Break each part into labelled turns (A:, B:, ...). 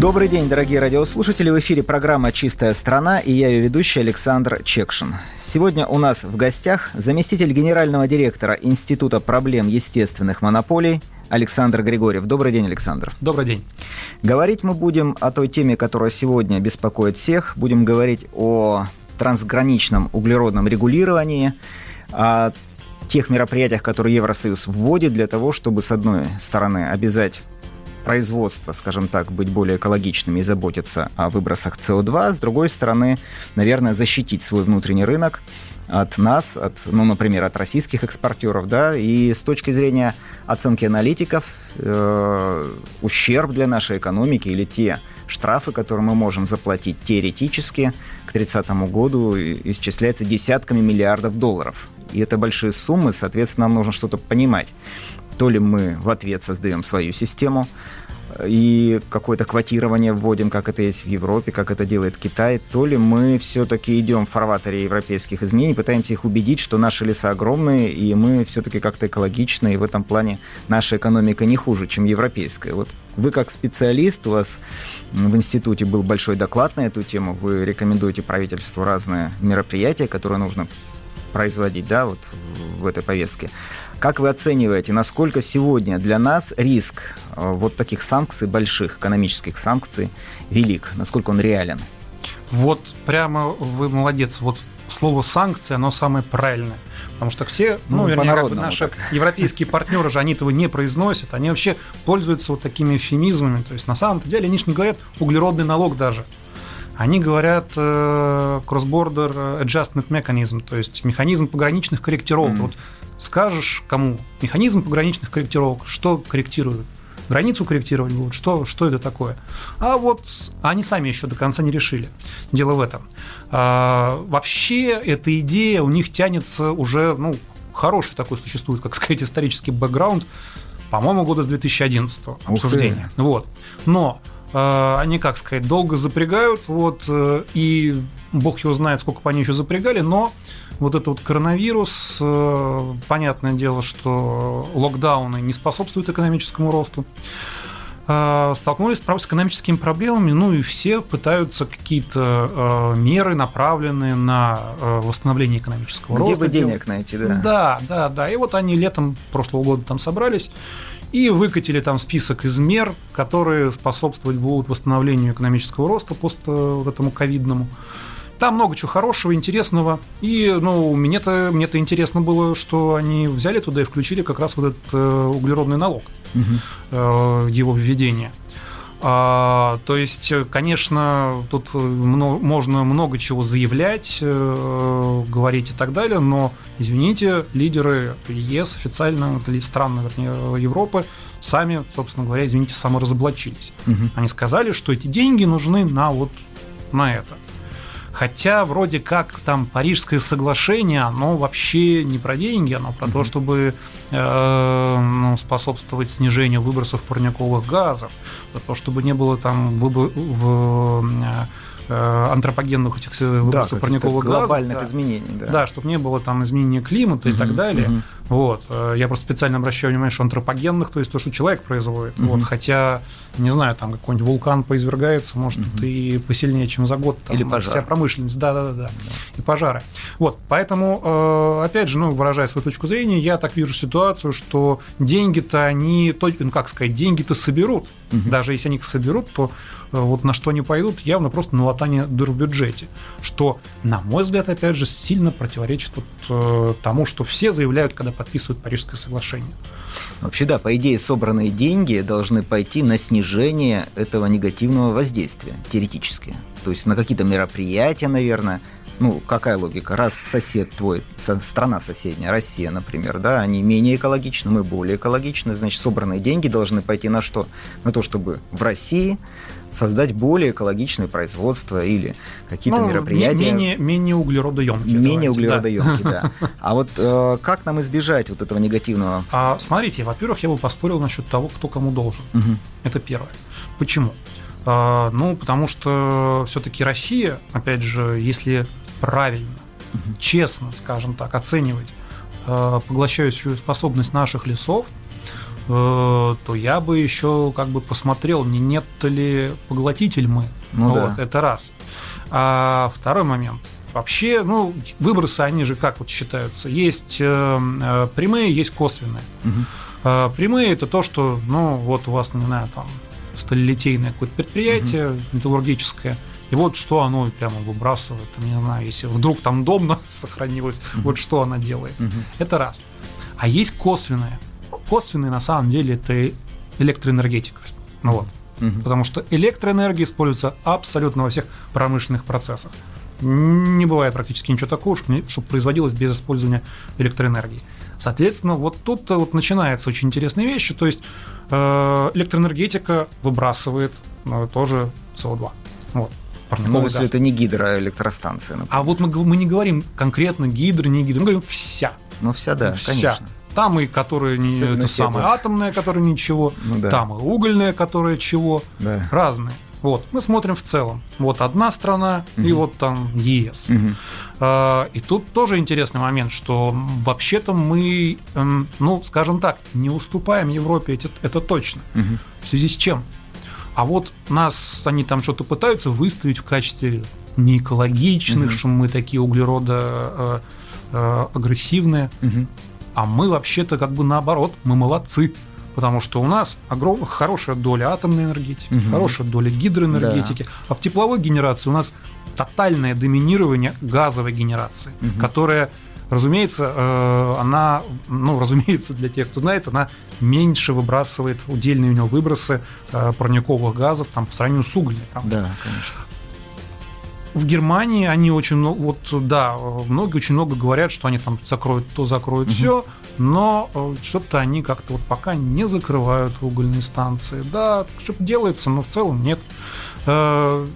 A: Добрый день, дорогие радиослушатели. В эфире программа «Чистая страна» и я ее ведущий Александр Чекшин. Сегодня у нас в гостях заместитель генерального директора Института проблем естественных монополий Александр Григорьев. Добрый день, Александр.
B: Добрый день.
A: Говорить мы будем о той теме, которая сегодня беспокоит всех. Будем говорить о трансграничном углеродном регулировании, о тех мероприятиях, которые Евросоюз вводит для того, чтобы, с одной стороны, обязать производство, скажем так, быть более экологичными и заботиться о выбросах СО2, с другой стороны, наверное, защитить свой внутренний рынок от нас, от, ну, например, от российских экспортеров, да, и с точки зрения оценки аналитиков, э, ущерб для нашей экономики или те штрафы, которые мы можем заплатить теоретически к 30 году, исчисляется десятками миллиардов долларов. И это большие суммы, соответственно, нам нужно что-то понимать. То ли мы в ответ создаем свою систему, и какое-то квотирование вводим, как это есть в Европе, как это делает Китай, то ли мы все-таки идем в фарватере европейских изменений, пытаемся их убедить, что наши леса огромные, и мы все-таки как-то экологичны, и в этом плане наша экономика не хуже, чем европейская. Вот вы как специалист, у вас в институте был большой доклад на эту тему, вы рекомендуете правительству разные мероприятия, которые нужно производить, да, вот в этой повестке. Как вы оцениваете, насколько сегодня для нас риск э, вот таких санкций, больших экономических санкций, велик? Насколько он реален?
B: Вот прямо вы молодец. Вот слово санкция, оно самое правильное. Потому что все, ну, ну вернее, как бы наши так. европейские партнеры же, они этого не произносят, они вообще пользуются вот такими эфемизмами. То есть на самом деле они же не говорят углеродный налог даже. Они говорят э, cross-border adjustment mechanism, то есть механизм пограничных корректировок. Mm. Вот скажешь кому механизм пограничных корректировок, что корректируют, границу корректировать будут, что, что это такое. А вот они сами еще до конца не решили. Дело в этом. А, вообще эта идея у них тянется уже, ну, хороший такой существует, как сказать, исторический бэкграунд, по-моему, года с 2011 обсуждения. Вот. Но они, как сказать, долго запрягают, вот, э, и бог его знает, сколько бы они еще запрягали, но вот этот вот коронавирус, э, понятное дело, что локдауны не способствуют экономическому росту э, столкнулись с экономическими проблемами, ну и все пытаются какие-то э, меры, направленные на восстановление экономического
A: Где
B: роста.
A: Где бы денег найти, да?
B: Да, да, да. И вот они летом прошлого года там собрались и выкатили там список из мер, которые способствовать будут восстановлению экономического роста пост вот этому ковидному. Там много чего хорошего, интересного. И, ну, мне-то, мне-то интересно было, что они взяли туда и включили как раз вот этот э, углеродный налог, угу. э, его введение. А, то есть, конечно, тут много, можно много чего заявлять, э, говорить и так далее, но, извините, лидеры ЕС официально, страны вернее, Европы, сами, собственно говоря, извините, саморазоблачились. Угу. Они сказали, что эти деньги нужны на вот на это. Хотя вроде как там Парижское соглашение, оно вообще не про деньги, оно про mm-hmm. то, чтобы э, ну, способствовать снижению выбросов парниковых газов, про то, чтобы не было там в, в, Э, антропогенных этих выбросов да, парниковых
A: газов. глобальных
B: да.
A: изменений.
B: Да. да, чтобы не было там изменения климата угу, и так далее. Угу. Вот. Э, я просто специально обращаю внимание, что антропогенных, то есть то, что человек производит. Угу. Вот. Хотя, не знаю, там какой-нибудь вулкан поизвергается, может, угу. и посильнее, чем за год. Там,
A: Или пожар.
B: Вся промышленность, да-да-да. И пожары. Вот. Поэтому, э, опять же, ну, выражая свою точку зрения, я так вижу ситуацию, что деньги-то они, ну, как сказать, деньги-то соберут. Угу. Даже если они их соберут, то вот на что они пойдут, явно просто на латание дыр в бюджете. Что, на мой взгляд, опять же, сильно противоречит вот, э, тому, что все заявляют, когда подписывают Парижское соглашение.
A: Вообще, да, по идее, собранные деньги должны пойти на снижение этого негативного воздействия, теоретически. То есть на какие-то мероприятия, наверное, ну, какая логика? Раз сосед твой, страна соседняя, Россия, например, да, они менее экологичны, мы более экологичны, значит, собранные деньги должны пойти на что? На то, чтобы в России создать более экологичное производство или какие-то ну, мероприятия.
B: Менее, менее углеродоемкие.
A: Менее углеродоемкие, да. да. А вот э, как нам избежать вот этого негативного?
B: А, смотрите, во-первых, я бы поспорил насчет того, кто кому должен. Угу. Это первое. Почему? А, ну, потому что все-таки Россия, опять же, если правильно, угу. честно, скажем так, оценивать а, поглощающую способность наших лесов, э, то я бы еще как бы посмотрел, не нет ли поглотитель мы. Ну, вот, да. это раз. А второй момент. Вообще, ну, выбросы, они же как вот считаются? Есть э, э прямые, есть косвенные. Угу. Э, прямые это то, что, ну, вот у вас, не знаю, там сталелитейное какое-то предприятие угу. металлургическое, и вот что оно прямо выбрасывает, там, не знаю, если вдруг там домно сохранилось, угу. вот что она делает. Угу. Это раз. А есть косвенные. Косвенные на самом деле это электроэнергетика. Ну вот. Угу. Потому что электроэнергия используется абсолютно во всех промышленных процессах. Не бывает практически ничего такого, чтобы производилось без использования электроэнергии. Соответственно, вот тут вот начинается очень интересные вещи. То есть э, электроэнергетика выбрасывает э, тоже СО2. Вот.
A: Ну, если газ. это не гидроэлектростанция.
B: Например. А вот мы, мы не говорим конкретно гидро, не гидро, мы говорим вся.
A: Ну, вся, да, вся. конечно.
B: Там и которые не это самое атомное, которое ничего, ну, да. там и угольное, которое чего, да. разные. Вот, мы смотрим в целом. Вот одна страна угу. и вот там ЕС. Угу. А, и тут тоже интересный момент, что вообще-то мы, эм, ну, скажем так, не уступаем Европе, это, это точно. Угу. В связи с чем? А вот нас они там что-то пытаются выставить в качестве неэкологичных, угу. что мы такие углерода э, э, агрессивные. Угу. А мы вообще-то как бы наоборот, мы молодцы. Потому что у нас огром... хорошая доля атомной энергетики, угу. хорошая доля гидроэнергетики, да. а в тепловой генерации у нас тотальное доминирование газовой генерации, угу. которая, разумеется, э, она, ну, разумеется, для тех, кто знает, она меньше выбрасывает удельные у него выбросы э, парниковых газов там, по сравнению с угольной. Там.
A: Да, конечно.
B: В Германии они очень много, вот да, многие очень много говорят, что они там закроют то, закроют угу. все, но э, что-то они как-то вот пока не закрывают угольные станции. Да, что-то делается, но в целом нет. Э,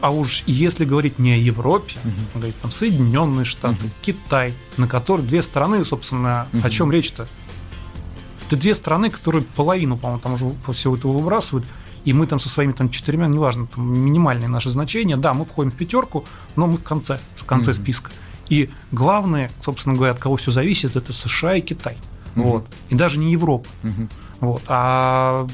B: а уж если говорить не о Европе, угу. говорить там Соединенные Штаты, угу. Китай, на которые две страны, собственно, угу. о чем речь-то? Это две страны, которые половину, по-моему, там уже всего этого выбрасывают и мы там со своими там четырьмя, неважно, там минимальные наши значения, да, мы входим в пятерку, но мы в конце, в конце mm-hmm. списка. И главное, собственно говоря, от кого все зависит, это США и Китай. Mm-hmm. Вот. И даже не Европа. Mm-hmm. Вот. А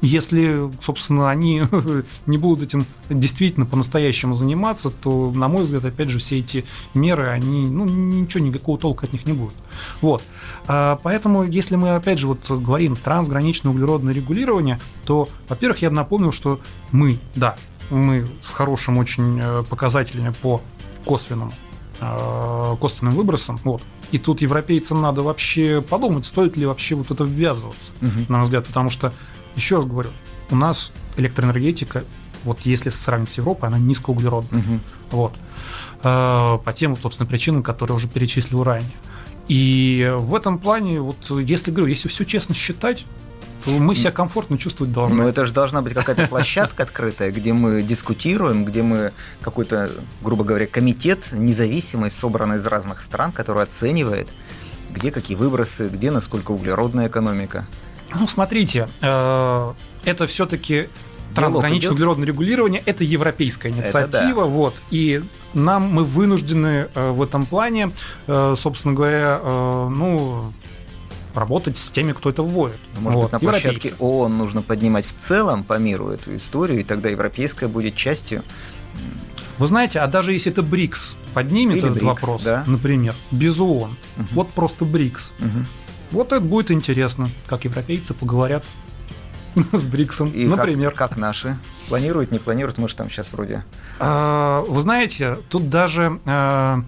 B: если, собственно, они не будут этим действительно по-настоящему заниматься, то, на мой взгляд, опять же, все эти меры, они, ну, ничего, никакого толка от них не будет. Вот. А, поэтому, если мы, опять же, вот говорим трансграничное углеродное регулирование, то, во-первых, я бы напомнил, что мы, да, мы с хорошим очень э, показателями по косвенному э, косвенным выбросам. Вот. И тут европейцам надо вообще подумать, стоит ли вообще вот это ввязываться, угу. на мой взгляд, потому что еще раз говорю, у нас электроэнергетика, вот если сравнить с Европой, она низкоуглеродная. Угу. Вот. Э, по тем, собственно, причинам, которые уже перечислил ранее. И в этом плане, вот если говорю, если все честно считать, то мы себя комфортно чувствовать должны.
A: Ну, это же должна быть какая-то площадка открытая, где мы дискутируем, где мы какой-то, грубо говоря, комитет независимый, собранный из разных стран, который оценивает, где какие выбросы, где насколько углеродная экономика.
B: Ну, смотрите, э, это все-таки трансграничное углеродное регулирование это европейская инициатива, да. вот, и нам мы вынуждены э, в этом плане, э, собственно говоря, ну работать с теми, кто это вводит.
A: Ну, может вот, быть, на площадке ООН нужно поднимать в целом по миру эту историю, и тогда европейская будет частью.
B: Вы знаете, а даже если это БРИКС поднимет Или этот БРИКС, вопрос, да? например, без ООН, угу. вот просто БРИКС, угу. Вот это будет интересно, как европейцы поговорят с Бриксом,
A: И например. Как, как наши? Планируют, не планируют? Мы же там сейчас вроде...
B: А, вы знаете, тут даже а,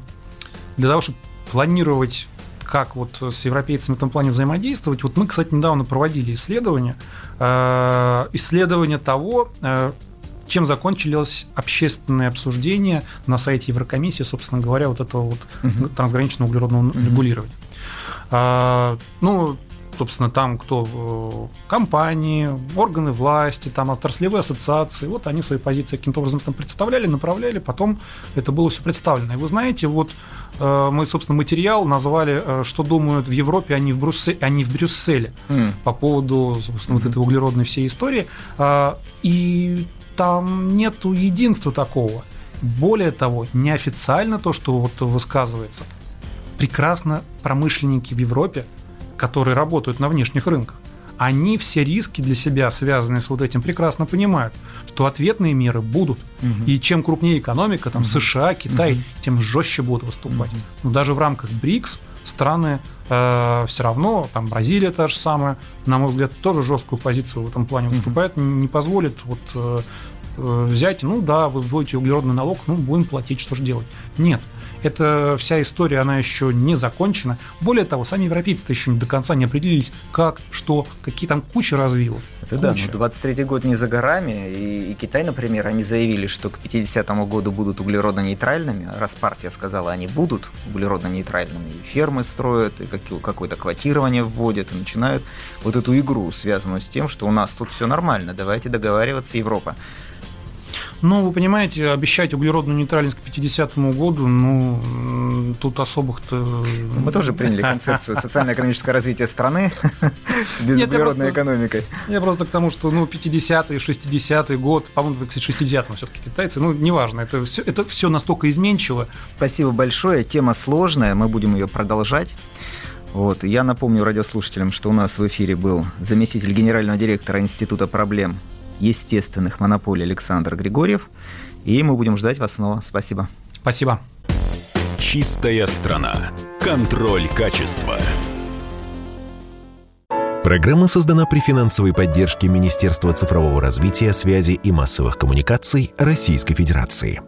B: для того, чтобы планировать как вот с европейцами в этом плане взаимодействовать. Вот мы, кстати, недавно проводили исследование, а, исследование того, чем закончилось общественное обсуждение на сайте Еврокомиссии, собственно говоря, вот этого вот угу. трансграничного углеродного угу. регулирования. А, ну, собственно, там кто э, компании, органы власти, там отраслевые ассоциации, вот они свои позиции каким-то образом там представляли, направляли, потом это было все представлено. И вы знаете, вот э, мы, собственно, материал назвали э, «Что думают в Европе, а не в, Брюсселе, а не в Брюсселе» mm. по поводу, собственно, mm-hmm. вот этой углеродной всей истории. А, и там нету единства такого. Более того, неофициально то, что вот высказывается, прекрасно промышленники в Европе, которые работают на внешних рынках, они все риски для себя, связанные с вот этим, прекрасно понимают, что ответные меры будут. Угу. И чем крупнее экономика, там угу. США, Китай, угу. тем жестче будут выступать. Угу. Но даже в рамках БРИКС страны э, все равно, там Бразилия та же самая, на мой взгляд, тоже жесткую позицию в этом плане выступает, угу. не позволит вот э, э, взять, ну да, вы вводите углеродный налог, ну будем платить, что же делать. Нет эта вся история, она еще не закончена. Более того, сами европейцы еще до конца не определились, как, что, какие там куча развилок.
A: Это куча. да, ну 23 год не за горами, и, и Китай, например, они заявили, что к 50 году будут углеродно-нейтральными, раз партия сказала, они будут углеродно-нейтральными, и фермы строят, и какое-то квотирование вводят, и начинают вот эту игру, связанную с тем, что у нас тут все нормально, давайте договариваться, Европа.
B: Ну, вы понимаете, обещать углеродную нейтральность к 50 году, ну, тут особых-то...
A: Мы тоже приняли концепцию социально-экономического развития страны без углеродной экономикой.
B: Я просто к тому, что, ну, 50-й, 60-й год, по-моему, кстати, 60-м все-таки китайцы, ну, неважно, это все, это все настолько изменчиво.
A: Спасибо большое, тема сложная, мы будем ее продолжать. Вот. Я напомню радиослушателям, что у нас в эфире был заместитель генерального директора Института проблем естественных монополий Александр Григорьев. И мы будем ждать вас снова. Спасибо.
B: Спасибо.
C: Чистая страна. Контроль качества.
D: Программа создана при финансовой поддержке Министерства цифрового развития, связи и массовых коммуникаций Российской Федерации.